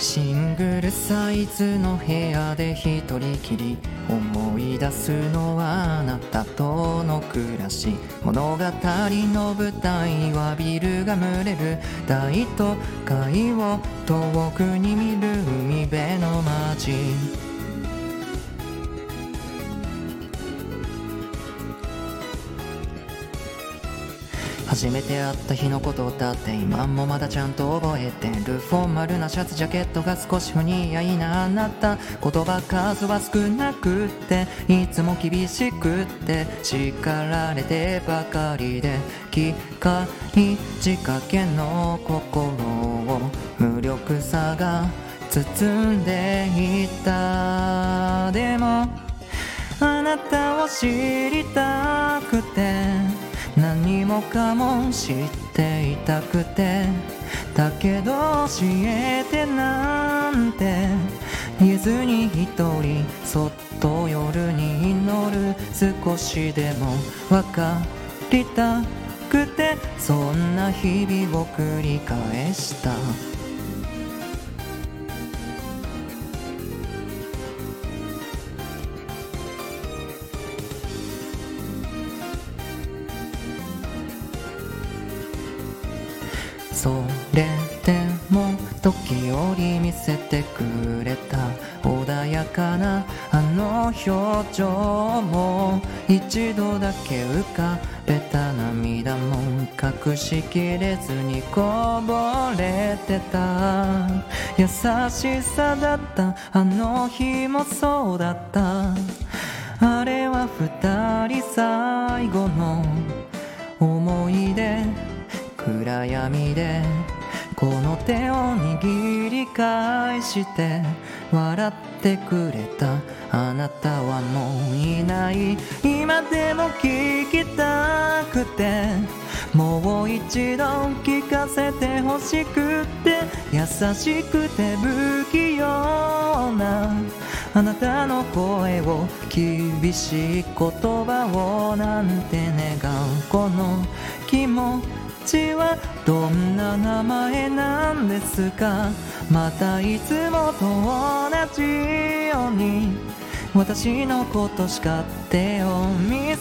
シングルサイズの部屋で一人きり思い出すのはあなたとの暮らし。物語の舞台はビルが群れる。大都会を遠くに見る海辺の街。初めて会った日のことだって今もまだちゃんと覚えてる。フォーマルなシャツジャケットが少し不似合いなあなた。言葉数は少なくっていつも厳しくって叱られてばかりで。機械仕掛けの心を無力さが包んでいた。でもあなたを知りたくて。何もかも知っていたくてだけど教えてなんて。言ずに一人そっと夜に祈る。少しでも分かりたくてそんな日々を繰り返した。それでも時折見せてくれた。穏やかなあの表情も一度だけ浮かべた涙も隠しきれずにこぼれてた。優しさだったあの日もそうだった。あれは二人最後の思い出。暗闇でこの手を握り返して笑ってくれたあなたはもういない。今でも聞きたくてもう一度聞かせてほしくて優しくて不器用なあなたの声を厳しい言葉をなんて願う。この気持ちちはどんな名前なんですか？またいつもと同じように。私のこと叱ってよミ